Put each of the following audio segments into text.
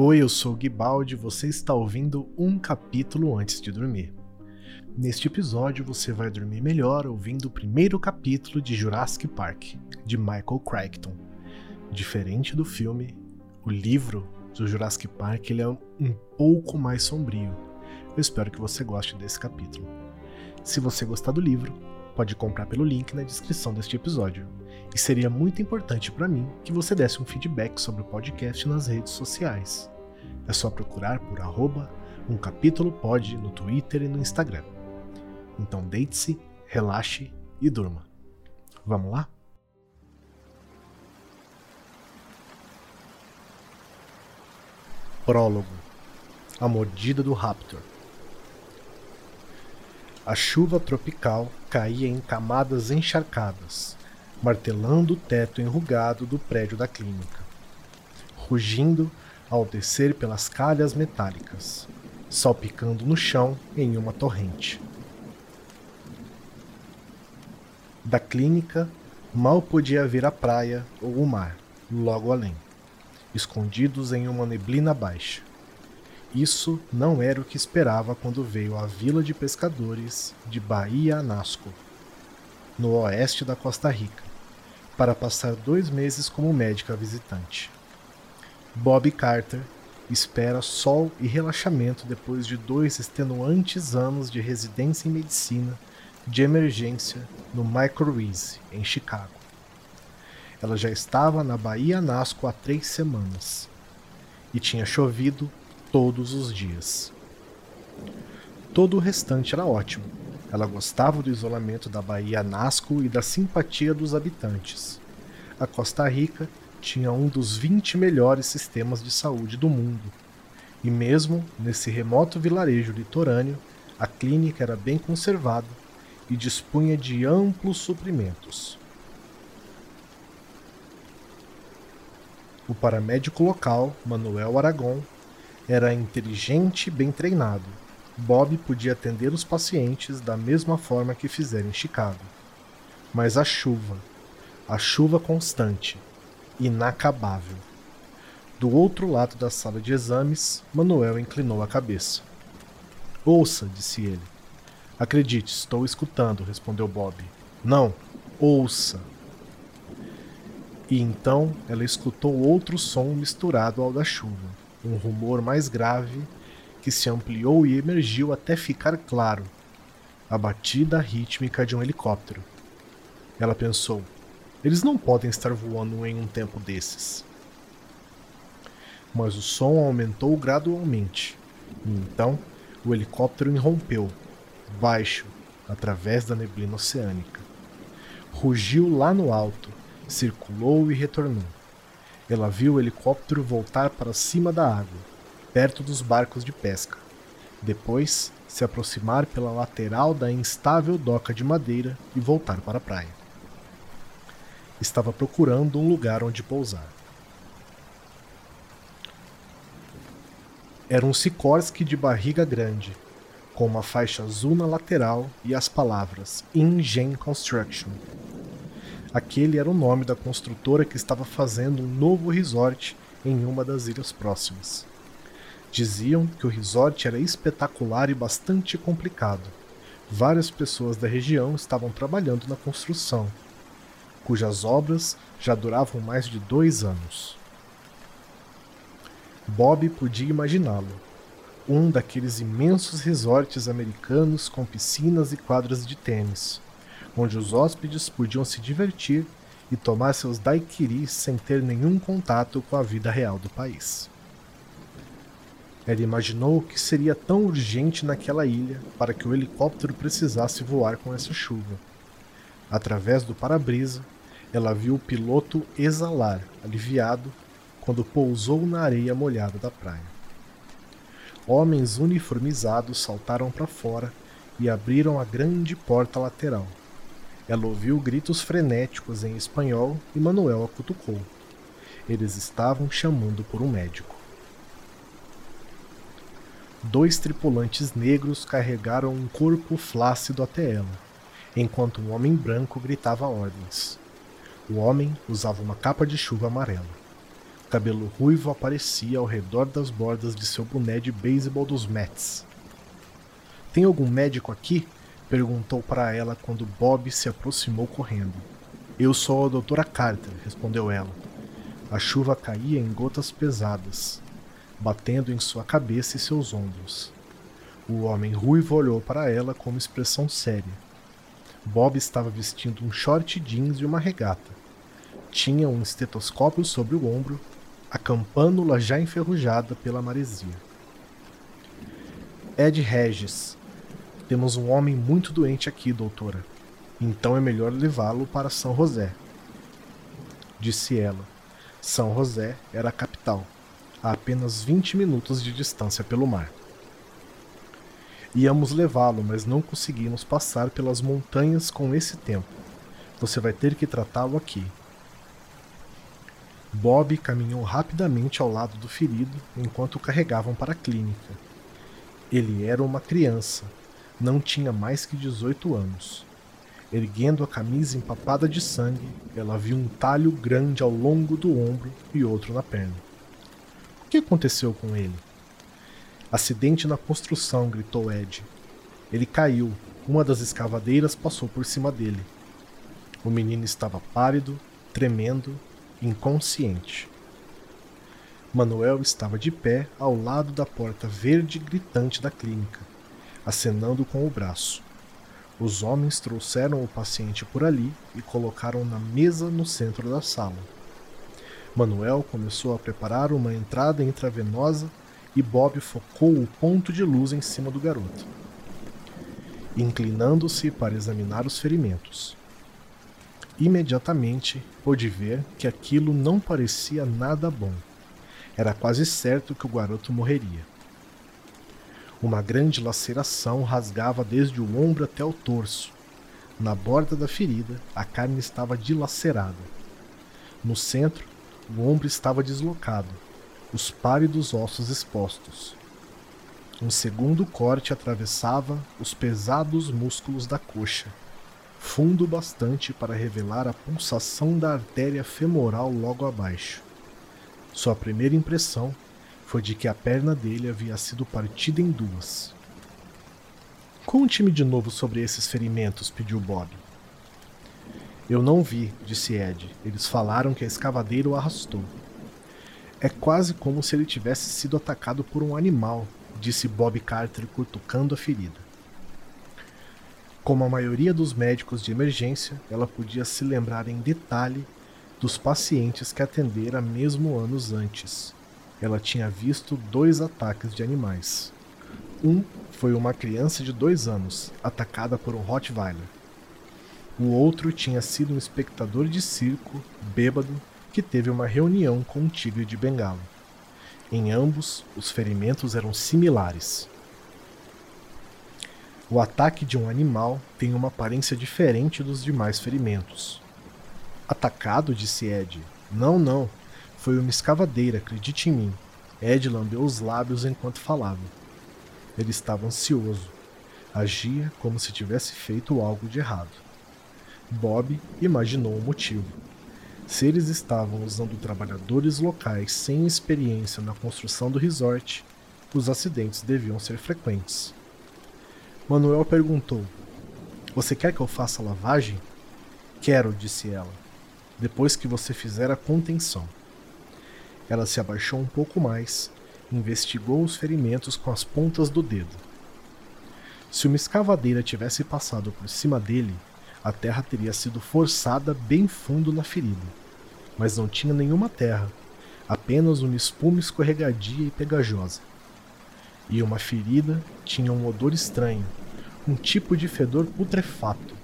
Oi, eu sou o Guibaldi você está ouvindo um capítulo antes de dormir. Neste episódio você vai dormir melhor ouvindo o primeiro capítulo de Jurassic Park, de Michael Crichton. Diferente do filme, o livro do Jurassic Park ele é um pouco mais sombrio. Eu espero que você goste desse capítulo. Se você gostar do livro, pode comprar pelo link na descrição deste episódio. E seria muito importante para mim que você desse um feedback sobre o podcast nas redes sociais. É só procurar por arroba um capítulo pod no Twitter e no Instagram. Então deite-se, relaxe e durma. Vamos lá? Prólogo A mordida do Raptor a chuva tropical caía em camadas encharcadas, martelando o teto enrugado do prédio da clínica, rugindo ao descer pelas calhas metálicas, salpicando no chão em uma torrente. Da clínica mal podia ver a praia ou o mar, logo além, escondidos em uma neblina baixa. Isso não era o que esperava quando veio à vila de pescadores de Bahia Anasco, no oeste da Costa Rica, para passar dois meses como médica visitante. Bob Carter espera sol e relaxamento depois de dois extenuantes anos de residência em medicina de emergência no Microease, em Chicago. Ela já estava na Bahia Nasco há três semanas e tinha chovido todos os dias. Todo o restante era ótimo. Ela gostava do isolamento da Bahia Nasco e da simpatia dos habitantes. A Costa Rica tinha um dos 20 melhores sistemas de saúde do mundo. E mesmo nesse remoto vilarejo litorâneo, a clínica era bem conservada e dispunha de amplos suprimentos. O paramédico local, Manuel Aragon, era inteligente e bem treinado. Bob podia atender os pacientes da mesma forma que fizeram em Chicago. Mas a chuva, a chuva constante, inacabável. Do outro lado da sala de exames, Manuel inclinou a cabeça. Ouça, disse ele. Acredite, estou escutando, respondeu Bob. Não, ouça. E então ela escutou outro som misturado ao da chuva um rumor mais grave que se ampliou e emergiu até ficar claro a batida rítmica de um helicóptero. Ela pensou: eles não podem estar voando em um tempo desses. Mas o som aumentou gradualmente, e então o helicóptero irrompeu, baixo, através da neblina oceânica. Rugiu lá no alto, circulou e retornou. Ela viu o helicóptero voltar para cima da água, perto dos barcos de pesca. Depois, se aproximar pela lateral da instável doca de madeira e voltar para a praia. Estava procurando um lugar onde pousar. Era um Sikorsky de barriga grande, com uma faixa azul na lateral e as palavras InGen Construction Aquele era o nome da construtora que estava fazendo um novo resort em uma das ilhas próximas. Diziam que o resort era espetacular e bastante complicado. Várias pessoas da região estavam trabalhando na construção, cujas obras já duravam mais de dois anos. Bob podia imaginá-lo. Um daqueles imensos resorts americanos com piscinas e quadras de tênis, onde os hóspedes podiam se divertir e tomar seus daiquiris sem ter nenhum contato com a vida real do país. Ela imaginou o que seria tão urgente naquela ilha para que o helicóptero precisasse voar com essa chuva. Através do para-brisa, ela viu o piloto exalar, aliviado, quando pousou na areia molhada da praia. Homens uniformizados saltaram para fora e abriram a grande porta lateral, ela ouviu gritos frenéticos em espanhol e Manuel a cutucou. Eles estavam chamando por um médico. Dois tripulantes negros carregaram um corpo flácido até ela, enquanto um homem branco gritava ordens. O homem usava uma capa de chuva amarela. Cabelo ruivo aparecia ao redor das bordas de seu boné de beisebol dos Mets. Tem algum médico aqui? Perguntou para ela quando Bob se aproximou correndo. Eu sou a doutora Carter, respondeu ela. A chuva caía em gotas pesadas, batendo em sua cabeça e seus ombros. O homem ruivo olhou para ela com uma expressão séria. Bob estava vestindo um short jeans e uma regata. Tinha um estetoscópio sobre o ombro, a campânula já enferrujada pela maresia. Ed Regis. Temos um homem muito doente aqui, doutora. Então é melhor levá-lo para São José. Disse ela. São José era a capital, a apenas 20 minutos de distância pelo mar. Íamos levá-lo, mas não conseguimos passar pelas montanhas com esse tempo. Você vai ter que tratá-lo aqui. Bob caminhou rapidamente ao lado do ferido enquanto o carregavam para a clínica. Ele era uma criança, não tinha mais que 18 anos. Erguendo a camisa empapada de sangue, ela viu um talho grande ao longo do ombro e outro na perna. O que aconteceu com ele? Acidente na construção, gritou Ed. Ele caiu. Uma das escavadeiras passou por cima dele. O menino estava pálido, tremendo, inconsciente. Manuel estava de pé ao lado da porta verde gritante da clínica, acenando com o braço. Os homens trouxeram o paciente por ali e colocaram na mesa no centro da sala. Manuel começou a preparar uma entrada intravenosa e Bob focou o ponto de luz em cima do garoto, inclinando-se para examinar os ferimentos. Imediatamente pôde ver que aquilo não parecia nada bom. Era quase certo que o garoto morreria. Uma grande laceração rasgava desde o ombro até o torso. Na borda da ferida, a carne estava dilacerada. No centro, o ombro estava deslocado, os pálidos ossos expostos. Um segundo corte atravessava os pesados músculos da coxa, fundo bastante para revelar a pulsação da artéria femoral logo abaixo. Sua primeira impressão foi de que a perna dele havia sido partida em duas. Conte-me de novo sobre esses ferimentos, pediu Bob. Eu não vi, disse Ed. Eles falaram que a escavadeira o arrastou. É quase como se ele tivesse sido atacado por um animal, disse Bob Carter cutucando a ferida. Como a maioria dos médicos de emergência, ela podia se lembrar em detalhe dos pacientes que atendera mesmo anos antes. Ela tinha visto dois ataques de animais. Um foi uma criança de dois anos, atacada por um Rottweiler. O outro tinha sido um espectador de circo, bêbado, que teve uma reunião com um tigre de bengala. Em ambos, os ferimentos eram similares. O ataque de um animal tem uma aparência diferente dos demais ferimentos. Atacado, disse Ed. Não, não. Foi uma escavadeira, acredite em mim. Ed lambeu os lábios enquanto falava. Ele estava ansioso. Agia como se tivesse feito algo de errado. Bob imaginou o motivo. Se eles estavam usando trabalhadores locais sem experiência na construção do resort, os acidentes deviam ser frequentes. Manuel perguntou: Você quer que eu faça lavagem? Quero, disse ela, depois que você fizer a contenção. Ela se abaixou um pouco mais, investigou os ferimentos com as pontas do dedo. Se uma escavadeira tivesse passado por cima dele, a terra teria sido forçada bem fundo na ferida. Mas não tinha nenhuma terra, apenas uma espuma escorregadia e pegajosa. E uma ferida tinha um odor estranho, um tipo de fedor putrefato,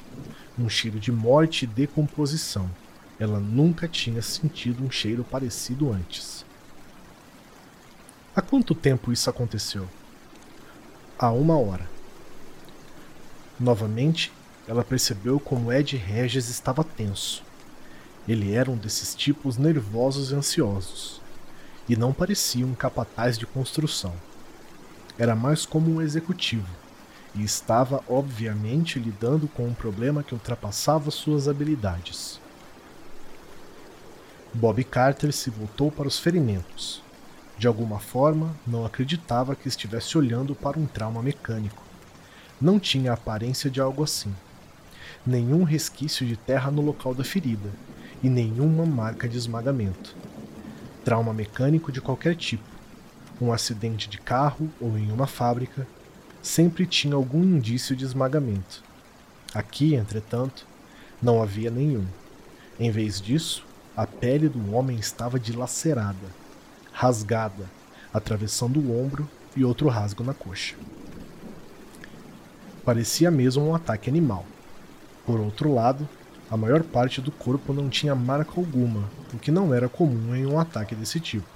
um cheiro de morte e decomposição. Ela nunca tinha sentido um cheiro parecido antes. Há quanto tempo isso aconteceu? Há uma hora. Novamente, ela percebeu como Ed Regis estava tenso. Ele era um desses tipos nervosos e ansiosos, e não parecia um capataz de construção. Era mais como um executivo, e estava obviamente lidando com um problema que ultrapassava suas habilidades. Bob Carter se voltou para os ferimentos. De alguma forma, não acreditava que estivesse olhando para um trauma mecânico. Não tinha aparência de algo assim. Nenhum resquício de terra no local da ferida e nenhuma marca de esmagamento. Trauma mecânico de qualquer tipo, um acidente de carro ou em uma fábrica, sempre tinha algum indício de esmagamento. Aqui, entretanto, não havia nenhum. Em vez disso, a pele do homem estava dilacerada, rasgada, atravessando o ombro e outro rasgo na coxa. Parecia mesmo um ataque animal. Por outro lado, a maior parte do corpo não tinha marca alguma, o que não era comum em um ataque desse tipo.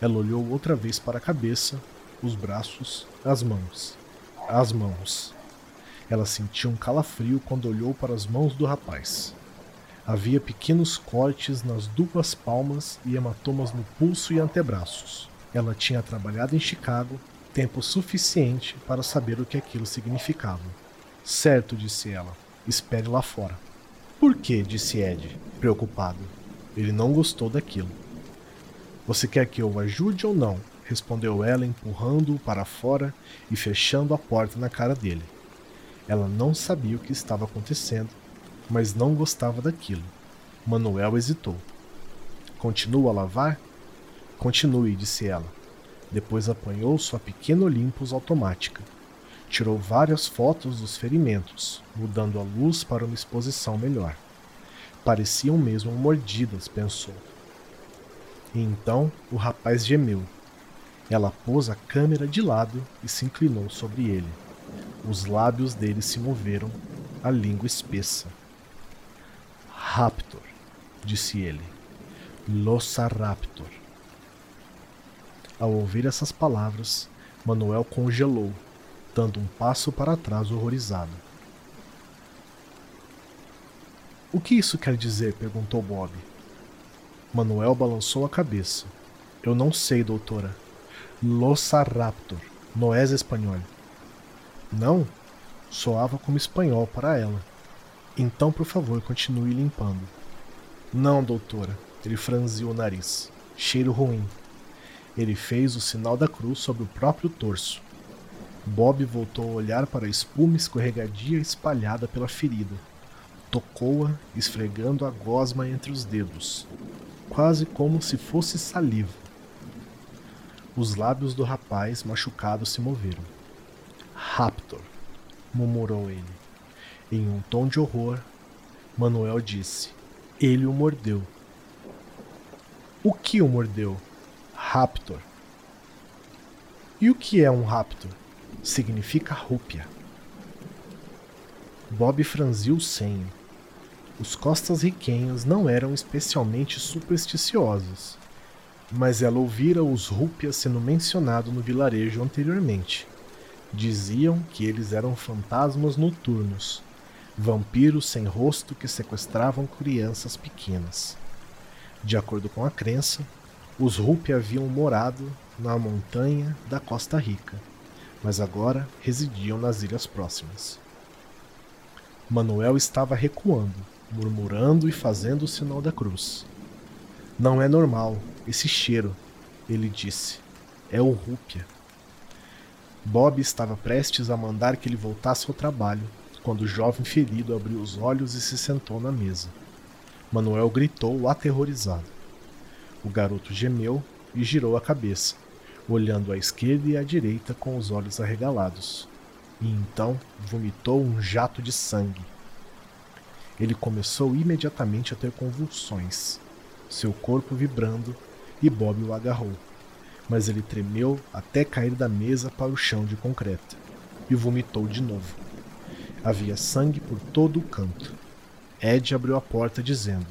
Ela olhou outra vez para a cabeça, os braços, as mãos. As mãos. Ela sentiu um calafrio quando olhou para as mãos do rapaz. Havia pequenos cortes nas duas palmas e hematomas no pulso e antebraços. Ela tinha trabalhado em Chicago tempo suficiente para saber o que aquilo significava. Certo, disse ela. Espere lá fora. Por que? disse Ed, preocupado. Ele não gostou daquilo. Você quer que eu o ajude ou não? respondeu ela, empurrando-o para fora e fechando a porta na cara dele. Ela não sabia o que estava acontecendo, mas não gostava daquilo. Manuel hesitou. Continua a lavar? Continue, disse ela. Depois apanhou sua pequena Olympus automática. Tirou várias fotos dos ferimentos, mudando a luz para uma exposição melhor. Pareciam mesmo mordidas, pensou. E então o rapaz gemeu. Ela pôs a câmera de lado e se inclinou sobre ele. Os lábios dele se moveram, a língua espessa. Raptor, disse ele. Lossa Raptor. Ao ouvir essas palavras, Manuel congelou, dando um passo para trás horrorizado. O que isso quer dizer? perguntou Bob. Manuel balançou a cabeça. Eu não sei, doutora. Lossa Raptor, não és espanhol. Não? Soava como espanhol para ela. Então, por favor, continue limpando. Não, doutora. Ele franziu o nariz. Cheiro ruim. Ele fez o sinal da cruz sobre o próprio torso. Bob voltou a olhar para a espuma escorregadia espalhada pela ferida. Tocou-a, esfregando a gosma entre os dedos, quase como se fosse saliva. Os lábios do rapaz machucado se moveram. Raptor, murmurou ele. Em um tom de horror, Manuel disse: Ele o mordeu. O que o mordeu? Raptor. E o que é um raptor? Significa rúpia. Bob franziu o senho. Os costas riquenhos não eram especialmente supersticiosos, mas ela ouvira os rúpias sendo mencionado no vilarejo anteriormente. Diziam que eles eram fantasmas noturnos, vampiros sem rosto que sequestravam crianças pequenas. De acordo com a crença, os Rupi haviam morado na montanha da Costa Rica, mas agora residiam nas ilhas próximas. Manuel estava recuando, murmurando e fazendo o sinal da cruz. Não é normal, esse cheiro, ele disse. É o Rúpia. Bob estava prestes a mandar que ele voltasse ao trabalho, quando o jovem ferido abriu os olhos e se sentou na mesa. Manuel gritou aterrorizado. O garoto gemeu e girou a cabeça, olhando à esquerda e à direita com os olhos arregalados. E então vomitou um jato de sangue. Ele começou imediatamente a ter convulsões, seu corpo vibrando, e Bob o agarrou. Mas ele tremeu até cair da mesa para o chão de concreto e vomitou de novo. Havia sangue por todo o canto. Ed abriu a porta dizendo: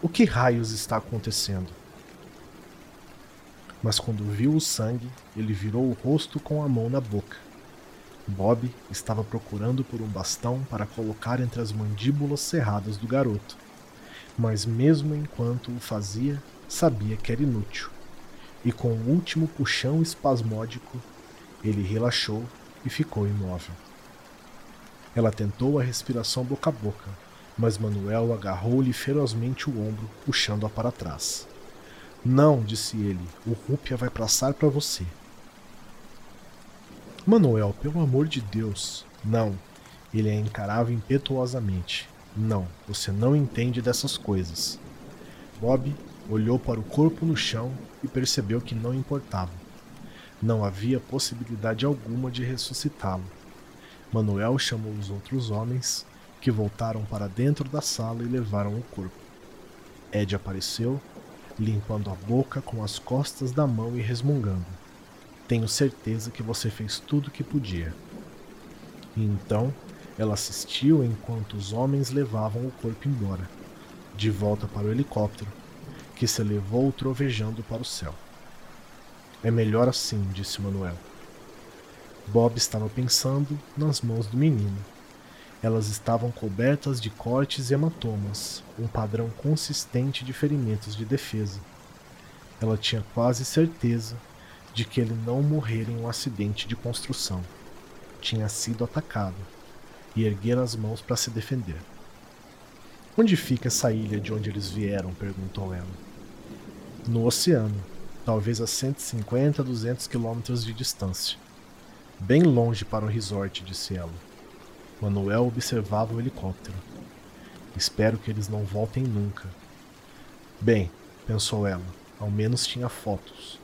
O que raios está acontecendo? mas quando viu o sangue, ele virou o rosto com a mão na boca. Bob estava procurando por um bastão para colocar entre as mandíbulas cerradas do garoto, mas mesmo enquanto o fazia, sabia que era inútil. E com um último puxão espasmódico, ele relaxou e ficou imóvel. Ela tentou a respiração boca a boca, mas Manuel agarrou-lhe ferozmente o ombro, puxando-a para trás. Não, disse ele, o Rúpia vai passar para você. Manuel, pelo amor de Deus. Não. Ele a encarava impetuosamente. Não, você não entende dessas coisas. Bob olhou para o corpo no chão e percebeu que não importava. Não havia possibilidade alguma de ressuscitá-lo. Manuel chamou os outros homens, que voltaram para dentro da sala e levaram o corpo. Ed apareceu, limpando a boca com as costas da mão e resmungando. Tenho certeza que você fez tudo o que podia. E então ela assistiu enquanto os homens levavam o corpo embora, de volta para o helicóptero, que se elevou trovejando para o céu. É melhor assim, disse Manuel. Bob estava pensando nas mãos do menino. Elas estavam cobertas de cortes e hematomas, um padrão consistente de ferimentos de defesa. Ela tinha quase certeza de que ele não morrera em um acidente de construção. Tinha sido atacado e erguera as mãos para se defender. Onde fica essa ilha de onde eles vieram? perguntou ela. No oceano, talvez a 150 a 200 quilômetros de distância. Bem longe para o resort, disse ela. Manuel observava o helicóptero. Espero que eles não voltem nunca. Bem, pensou ela, ao menos tinha fotos.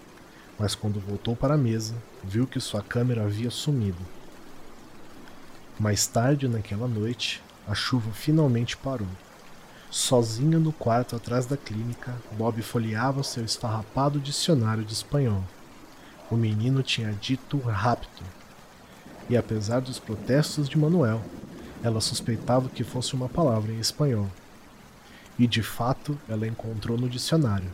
Mas quando voltou para a mesa, viu que sua câmera havia sumido. Mais tarde naquela noite, a chuva finalmente parou. Sozinha no quarto atrás da clínica, Bob folheava seu esfarrapado dicionário de espanhol. O menino tinha dito rapto. E apesar dos protestos de Manuel, ela suspeitava que fosse uma palavra em espanhol. E de fato, ela encontrou no dicionário.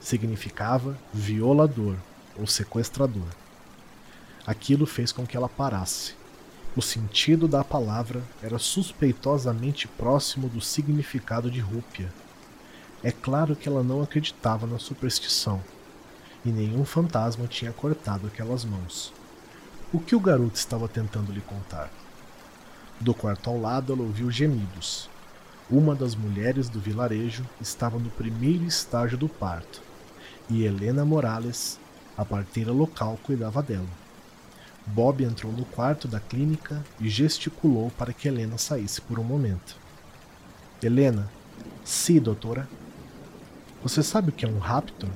Significava violador ou sequestrador. Aquilo fez com que ela parasse o sentido da palavra era suspeitosamente próximo do significado de rúpia. É claro que ela não acreditava na superstição, e nenhum fantasma tinha cortado aquelas mãos. O que o garoto estava tentando lhe contar? Do quarto ao lado, ela ouviu gemidos. Uma das mulheres do vilarejo estava no primeiro estágio do parto, e Helena Morales, a parteira local, cuidava dela. Bob entrou no quarto da clínica e gesticulou para que Helena saísse por um momento. Helena, sim, doutora. Você sabe o que é um raptor?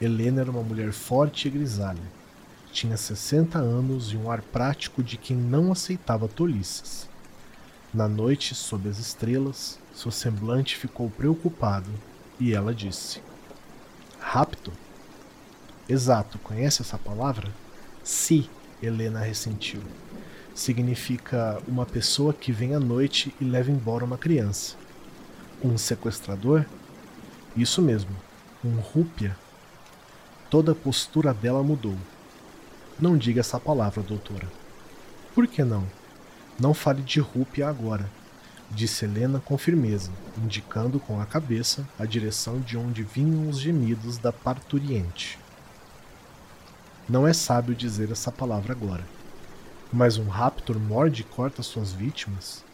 Helena era uma mulher forte e grisalha. Tinha 60 anos e um ar prático de quem não aceitava tolices. Na noite, sob as estrelas, seu semblante ficou preocupado e ela disse: Rapto? Exato, conhece essa palavra? Sim, Helena ressentiu. Significa uma pessoa que vem à noite e leva embora uma criança. Um sequestrador? Isso mesmo, um rúpia. Toda a postura dela mudou. Não diga essa palavra, doutora. Por que não? Não fale de rúpia agora, disse Helena com firmeza, indicando com a cabeça a direção de onde vinham os gemidos da parturiente. Não é sábio dizer essa palavra agora. Mas um raptor morde e corta suas vítimas?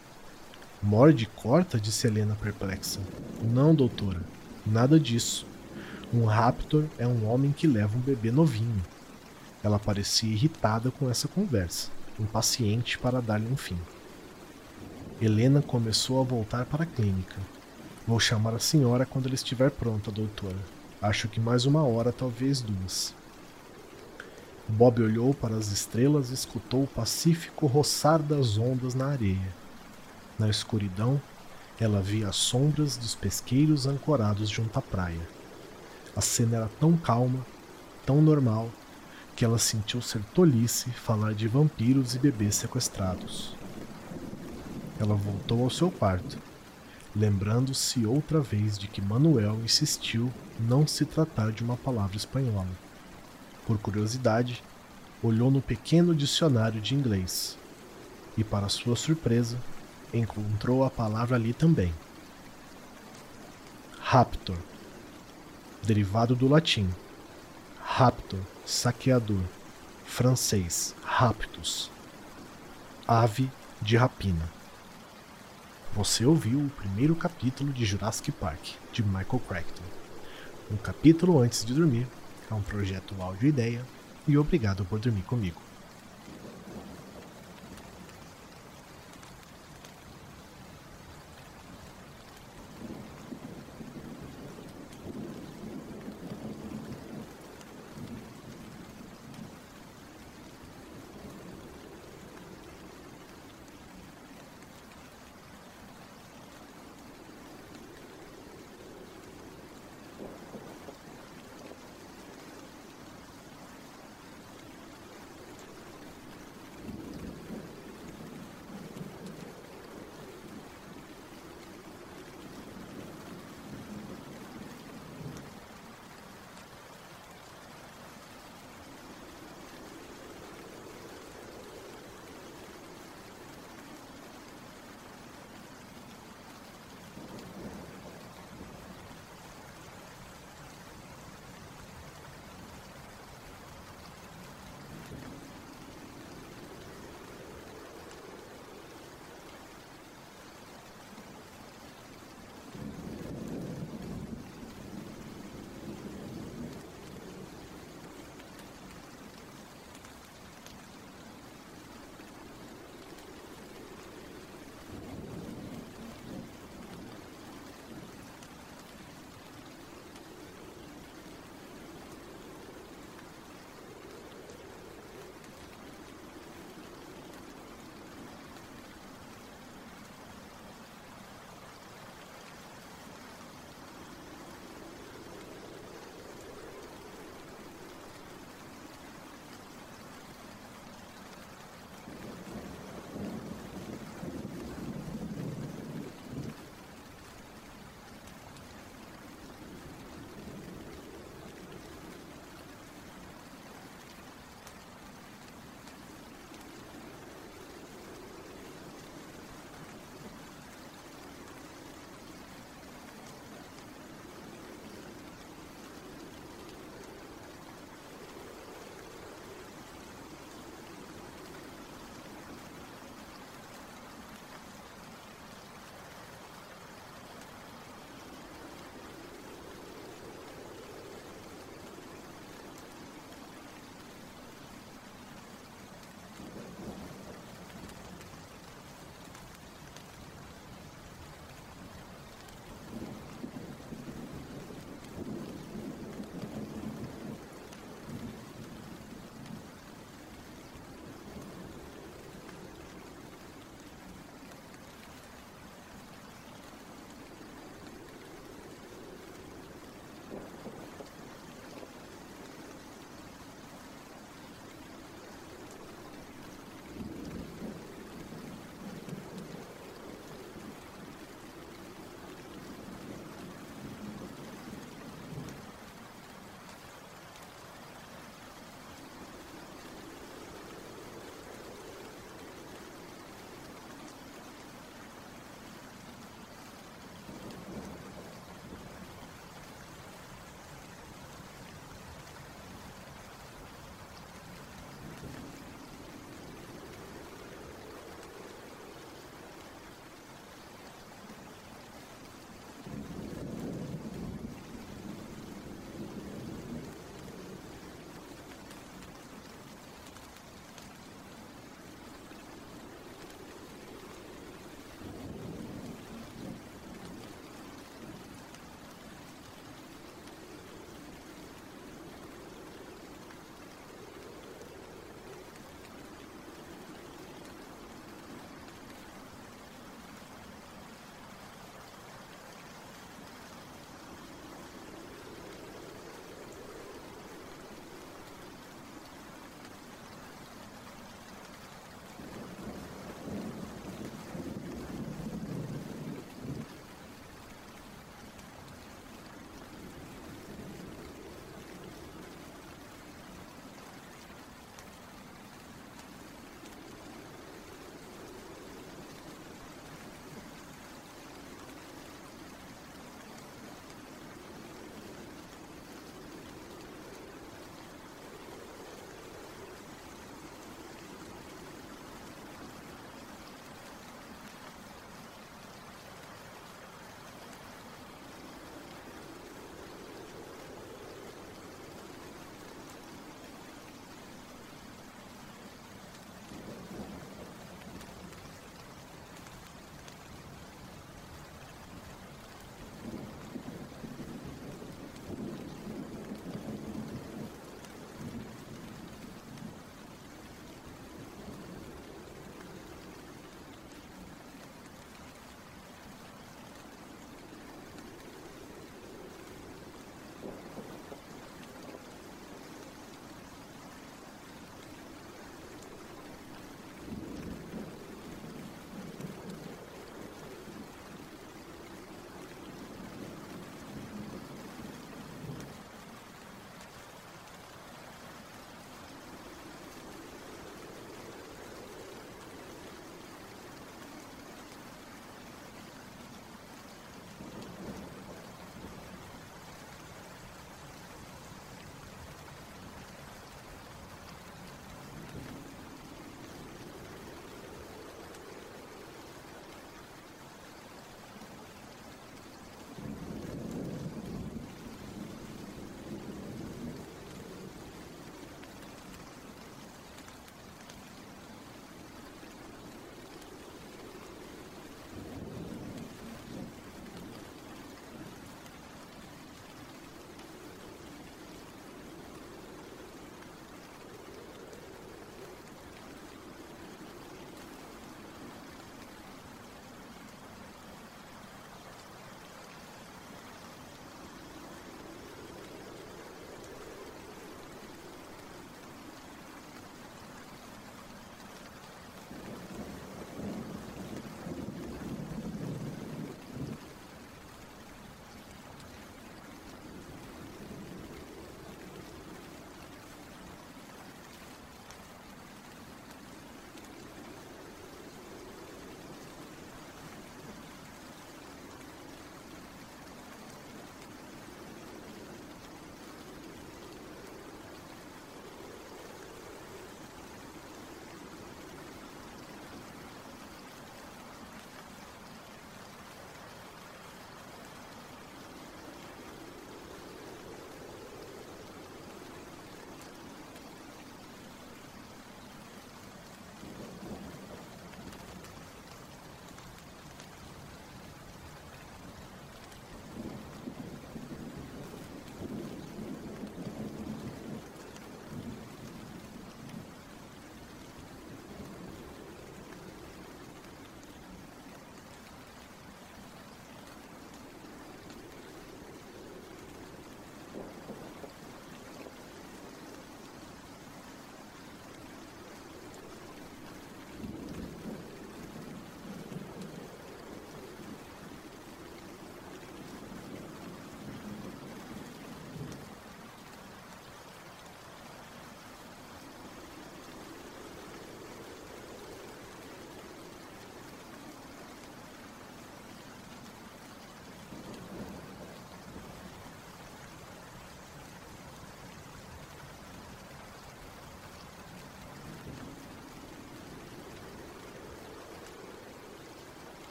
Morde e corta? disse Helena perplexa. Não, doutora. Nada disso. Um raptor é um homem que leva um bebê novinho. Ela parecia irritada com essa conversa, impaciente para dar-lhe um fim. Helena começou a voltar para a clínica. Vou chamar a senhora quando ela estiver pronta, doutora. Acho que mais uma hora, talvez duas. Bob olhou para as estrelas e escutou o pacífico roçar das ondas na areia. Na escuridão, ela via as sombras dos pesqueiros ancorados junto à praia. A cena era tão calma, tão normal, que ela sentiu ser tolice falar de vampiros e bebês sequestrados. Ela voltou ao seu quarto, lembrando-se outra vez de que Manuel insistiu não se tratar de uma palavra espanhola. Por curiosidade, olhou no pequeno dicionário de inglês e, para sua surpresa, encontrou a palavra ali também. Raptor, derivado do latim. Raptor, saqueador, francês, raptus, ave de rapina. Você ouviu o primeiro capítulo de Jurassic Park, de Michael Crichton. Um capítulo antes de dormir é um projeto áudio ideia e obrigado por dormir comigo.